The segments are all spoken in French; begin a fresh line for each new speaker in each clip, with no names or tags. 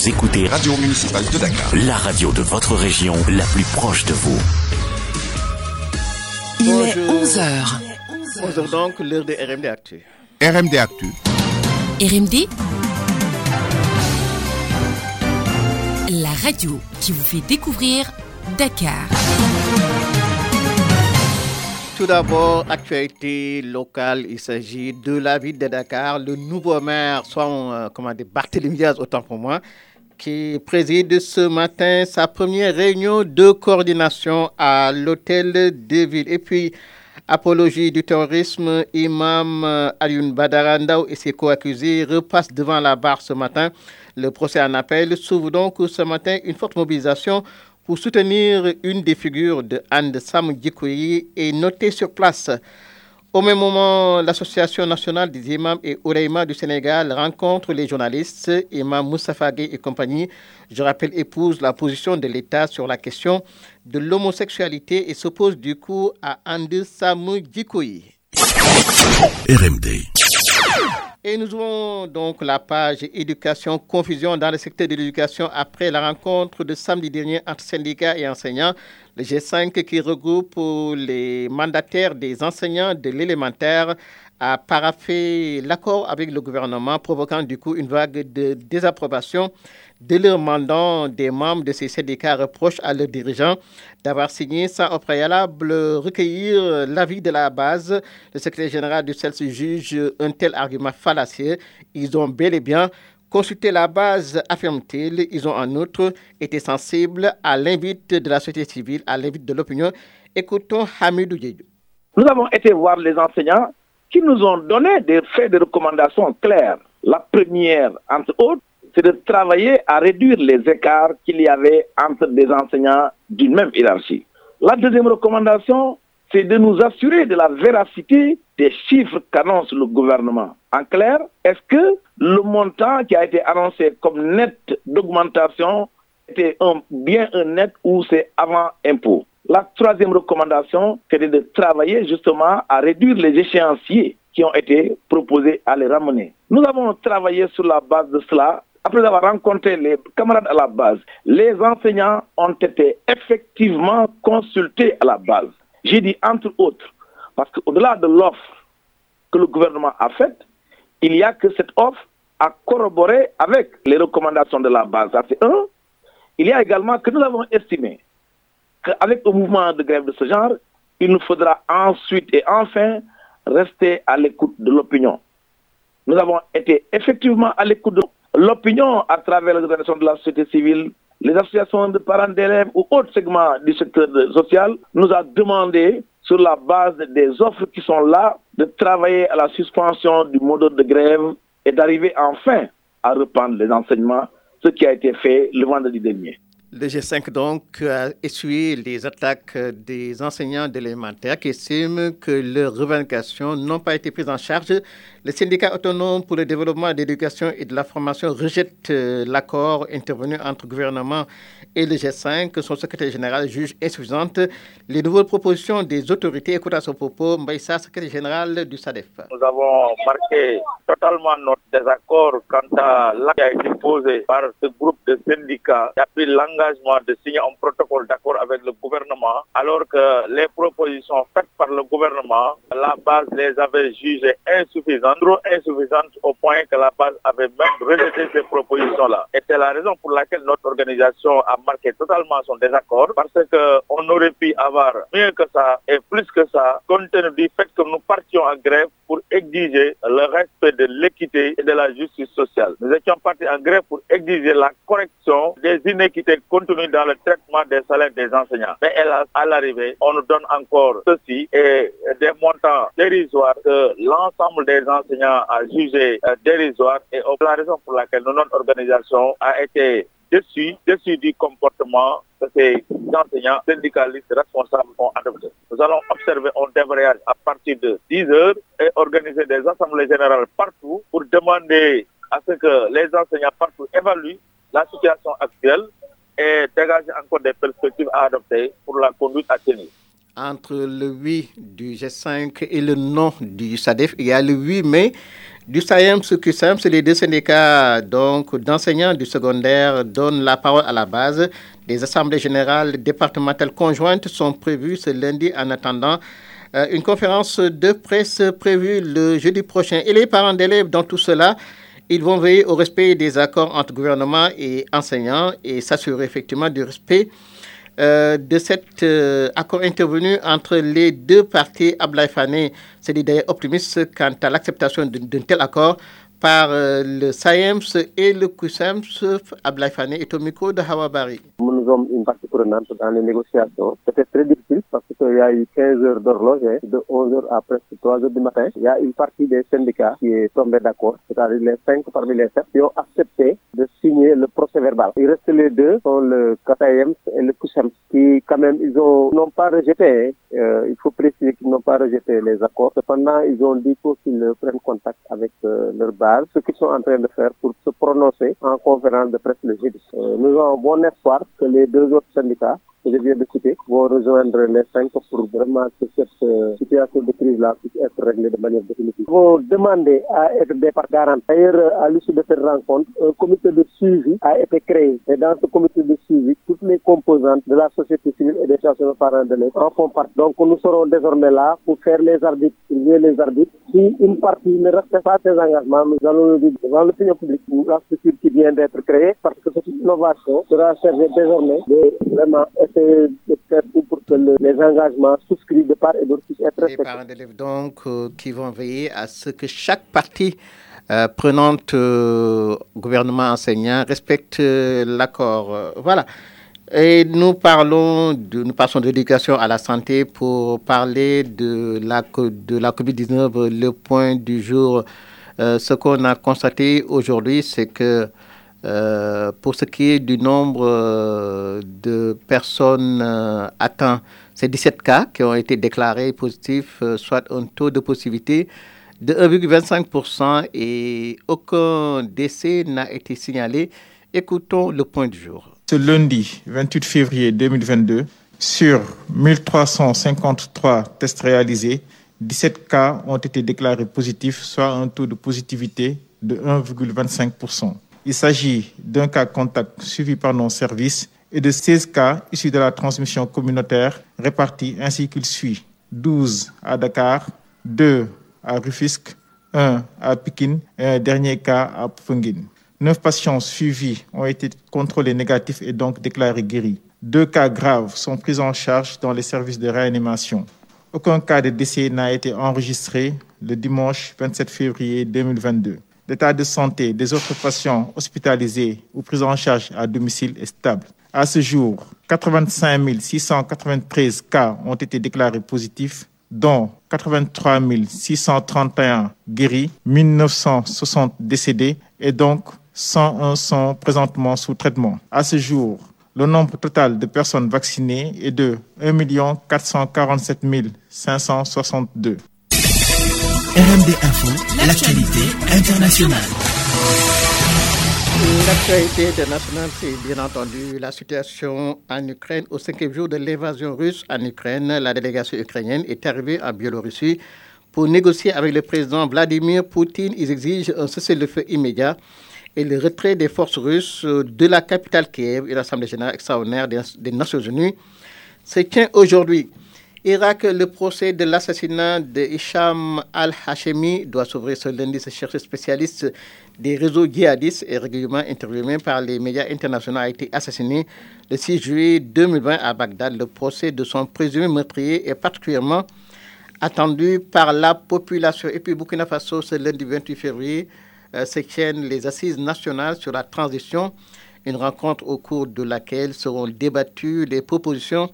Vous écoutez
Radio Municipale de Dakar.
la radio de votre région, la plus proche de vous.
Il
Bonjour.
est 11h.
11h donc, l'heure de RMD Actu.
RMD Actu.
RMD La radio qui vous fait découvrir Dakar.
Tout d'abord, actualité locale, il s'agit de la ville de Dakar. Le nouveau maire, soit euh, comment dire, Barthélémy Diaz, autant pour moi, qui préside ce matin sa première réunion de coordination à l'hôtel de ville. Et puis, apologie du terrorisme, Imam Alioune Badarandao et ses co-accusés repassent devant la barre ce matin. Le procès en appel s'ouvre donc ce matin une forte mobilisation pour soutenir une des figures de Anne Sam Djikoui et noter sur place. Au même moment, l'Association nationale des imams et oulémas du Sénégal rencontre les journalistes, Imam Moustapha Gueye et compagnie, je rappelle, épouse la position de l'État sur la question de l'homosexualité et s'oppose du coup à Anne Sam Djikoui.
RMD.
Et nous avons donc la page éducation confusion dans le secteur de l'éducation après la rencontre de samedi dernier entre syndicats et enseignants. Le G5 qui regroupe les mandataires des enseignants de l'élémentaire a paraffé l'accord avec le gouvernement, provoquant du coup une vague de désapprobation de leur mandat. Des membres de ces syndicats reprochent à leurs dirigeants d'avoir signé sans au préalable recueillir l'avis de la base. Le secrétaire général du CELS juge un tel argument fallacieux. Ils ont bel et bien consulté la base, affirme-t-il. Ils ont en outre été sensibles à l'invite de la société civile, à l'invite de l'opinion. Écoutons Hamidou Diédou.
Nous avons été voir les enseignants qui nous ont donné des faits de recommandations claires. La première, entre autres, c'est de travailler à réduire les écarts qu'il y avait entre des enseignants d'une même hiérarchie. La deuxième recommandation, c'est de nous assurer de la véracité des chiffres qu'annonce le gouvernement. En clair, est-ce que le montant qui a été annoncé comme net d'augmentation était bien un net ou c'est avant impôt? La troisième recommandation, c'était de travailler justement à réduire les échéanciers qui ont été proposés à les ramener. Nous avons travaillé sur la base de cela après avoir rencontré les camarades à la base, les enseignants ont été effectivement consultés à la base. J'ai dit entre autres, parce qu'au-delà de l'offre que le gouvernement a faite, il y a que cette offre à corroborer avec les recommandations de la base. Il y a également que nous avons estimé qu'avec un mouvement de grève de ce genre, il nous faudra ensuite et enfin rester à l'écoute de l'opinion. Nous avons été effectivement à l'écoute de l'opinion à travers les organisations de la société civile, les associations de parents d'élèves ou autres segments du secteur social, nous a demandé, sur la base des offres qui sont là, de travailler à la suspension du mode de grève et d'arriver enfin à reprendre les enseignements, ce qui a été fait le vendredi dernier.
Le G5 donc a essuyé les attaques des enseignants de l'élémentaire qui estiment que leurs revendications n'ont pas été prises en charge. Le syndicat autonome pour le développement de l'éducation et de la formation rejette l'accord intervenu entre le gouvernement et le G5. Son secrétaire général juge insuffisante les nouvelles propositions des autorités. Écoute à ce propos, Mbaïssa, secrétaire général du SADEF.
Nous avons marqué totalement notre désaccord quant à l'acte qui a été posé par ce groupe de syndicats qui a pris l'engagement de signer un protocole d'accord avec le gouvernement, alors que les propositions faites par le gouvernement, la base les avait jugées insuffisantes, trop insuffisantes au point que la base avait même rejeté ces propositions-là. Et c'est la raison pour laquelle notre organisation a marqué totalement son désaccord, parce qu'on aurait pu avoir mieux que ça et plus que ça, compte tenu du fait que nous partions en grève pour exiger le respect de l'équité et de la justice sociale. Nous étions partis en grève pour exiger la correction des inéquités contenues dans le traitement des salaires des enseignants. Mais hélas, à l'arrivée, on nous donne encore ceci et des montants dérisoires que l'ensemble des enseignants a jugé dérisoires et la raison pour laquelle notre organisation a été déçue, déçue du comportement que ces enseignants syndicalistes responsables ont adopté. Nous allons observer un débrayage à partir de 10 heures et organiser des assemblées générales partout pour demander à ce que les enseignants partout évaluent la situation actuelle et dégager encore des perspectives à adopter pour la conduite à tenir.
Entre le oui du G5 et le non du SADEF, il y a le oui, mais du SAEMS QSAMS, les deux syndicats donc d'enseignants du secondaire donnent la parole à la base. Des assemblées générales départementales conjointes sont prévues ce lundi en attendant euh, une conférence de presse prévue le jeudi prochain. Et les parents d'élèves dans tout cela, ils vont veiller au respect des accords entre gouvernement et enseignants et s'assurer effectivement du respect euh, de cet euh, accord intervenu entre les deux parties. Ablaï Fane dit d'ailleurs optimiste quant à l'acceptation d'un tel accord par euh, le SAEMS et le QSAMS. Ablaï Fane est au micro de Hawabari.
Nous sommes une partie prenante dans les négociations. C'était très difficile parce qu'il y a eu 15 heures d'horloge, hein, de 11 heures à presque 3 heures du matin. Il y a une partie des syndicats qui est tombée d'accord, c'est-à-dire les 5 parmi les 7 qui ont accepté de signer le procès verbal. Il reste les deux, sont le KSAEMS et le QSAMS, qui quand même, ils n'ont pas rejeté, hein. euh, il faut préciser qu'ils n'ont pas rejeté les accords. Cependant, ils ont dit qu'ils prennent contact avec euh, leur base, ce qu'ils sont en train de faire pour se prononcer en conférence de presse le jeudi. Euh, nous avons bon espoir que les deux autres syndicats que je viens de citer vont rejoindre les cinq pour vraiment que cette euh, situation de crise-là puisse être réglée de manière définitive. Nous avons demandé à être garant. D'ailleurs, à l'issue de cette rencontre, un comité de suivi a été créé. Et dans ce comité de suivi, toutes les composantes de la société civile et des associations parents de l'État en font partie. Donc, nous serons désormais là pour faire les arbitres, les arbitres. Si une partie ne respecte pas ses engagements, nous allons le dire devant l'opinion publique, la structure qui vient d'être créée, cette innovation sera chargée désormais de vraiment essayer de faire tout pour que le- les engagements souscrits de part et d'autre puissent être
Les
respectés.
parents d'élèves donc euh, qui vont veiller à ce que chaque partie euh, prenante euh, gouvernement enseignant respecte euh, l'accord. Voilà. Et nous parlons de, nous passons de l'éducation à la santé pour parler de la, de la COVID-19. Le point du jour, euh, ce qu'on a constaté aujourd'hui, c'est que euh, pour ce qui est du nombre euh, de personnes euh, atteintes, c'est 17 cas qui ont été déclarés positifs, soit un taux de positivité de 1,25% et aucun décès n'a été signalé. Écoutons le point du jour.
Ce lundi 28 février 2022, sur 1353 tests réalisés, 17 cas ont été déclarés positifs, soit un taux de positivité de 1,25%. Il s'agit d'un cas contact suivi par nos services et de 16 cas issus de la transmission communautaire répartis ainsi qu'il suit. 12 à Dakar, 2 à Rufisque, 1 à Pékin et un dernier cas à Pfungin. Neuf patients suivis ont été contrôlés négatifs et donc déclarés guéris. Deux cas graves sont pris en charge dans les services de réanimation. Aucun cas de décès n'a été enregistré le dimanche 27 février 2022. L'état de santé des autres patients hospitalisés ou pris en charge à domicile est stable. À ce jour, 85 693 cas ont été déclarés positifs, dont 83 631 guéris, 1960 décédés et donc 101 sont présentement sous traitement. À ce jour, le nombre total de personnes vaccinées est de 1 447 562.
RMD Info, l'actualité internationale.
L'actualité internationale, c'est bien entendu la situation en Ukraine. Au cinquième jour de l'invasion russe en Ukraine, la délégation ukrainienne est arrivée en Biélorussie pour négocier avec le président Vladimir Poutine. Ils exigent un cessez-le-feu immédiat et le retrait des forces russes de la capitale Kiev et l'Assemblée générale extraordinaire des Nations Unies se tient aujourd'hui. Irak, le procès de l'assassinat de Hicham al-Hashemi doit s'ouvrir ce lundi. Ce chercheur spécialiste des réseaux djihadistes et régulièrement interviewé par les médias internationaux a été assassiné le 6 juillet 2020 à Bagdad. Le procès de son présumé meurtrier est particulièrement attendu par la population. Et puis Burkina Faso, ce lundi 28 février, euh, se tiennent les assises nationales sur la transition, une rencontre au cours de laquelle seront débattues les propositions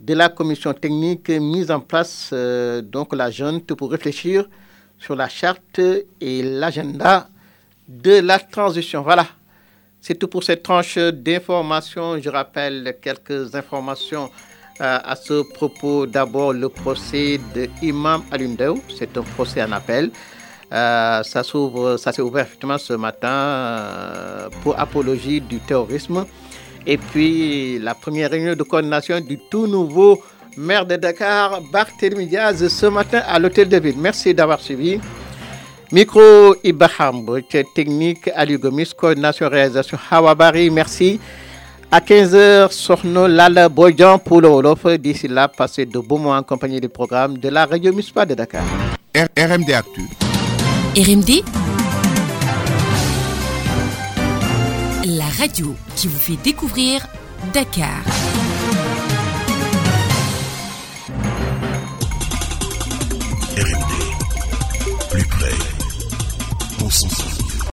de la commission technique mise en place, euh, donc la junte, pour réfléchir sur la charte et l'agenda de la transition. Voilà, c'est tout pour cette tranche d'informations. Je rappelle quelques informations euh, à ce propos. D'abord, le procès de Imam Alundeu, c'est un procès en appel. Euh, ça s'ouvre, ça s'est ouvert effectivement ce matin pour apologie du terrorisme. Et puis la première réunion de coordination du tout nouveau maire de Dakar, Barthélémy Diaz, ce matin à l'hôtel de ville. Merci d'avoir suivi. Micro Ibaham, technique Ali Gomis, coordination réalisation Hawabari, merci. À 15h, Sorno Lala Boyan pour le Wolof. D'ici là, passez de beaux mois en compagnie du programme de la radio municipale de Dakar.
RMD Actu.
RMD radio qui vous fait découvrir Dakar. RMD, plus près, bon.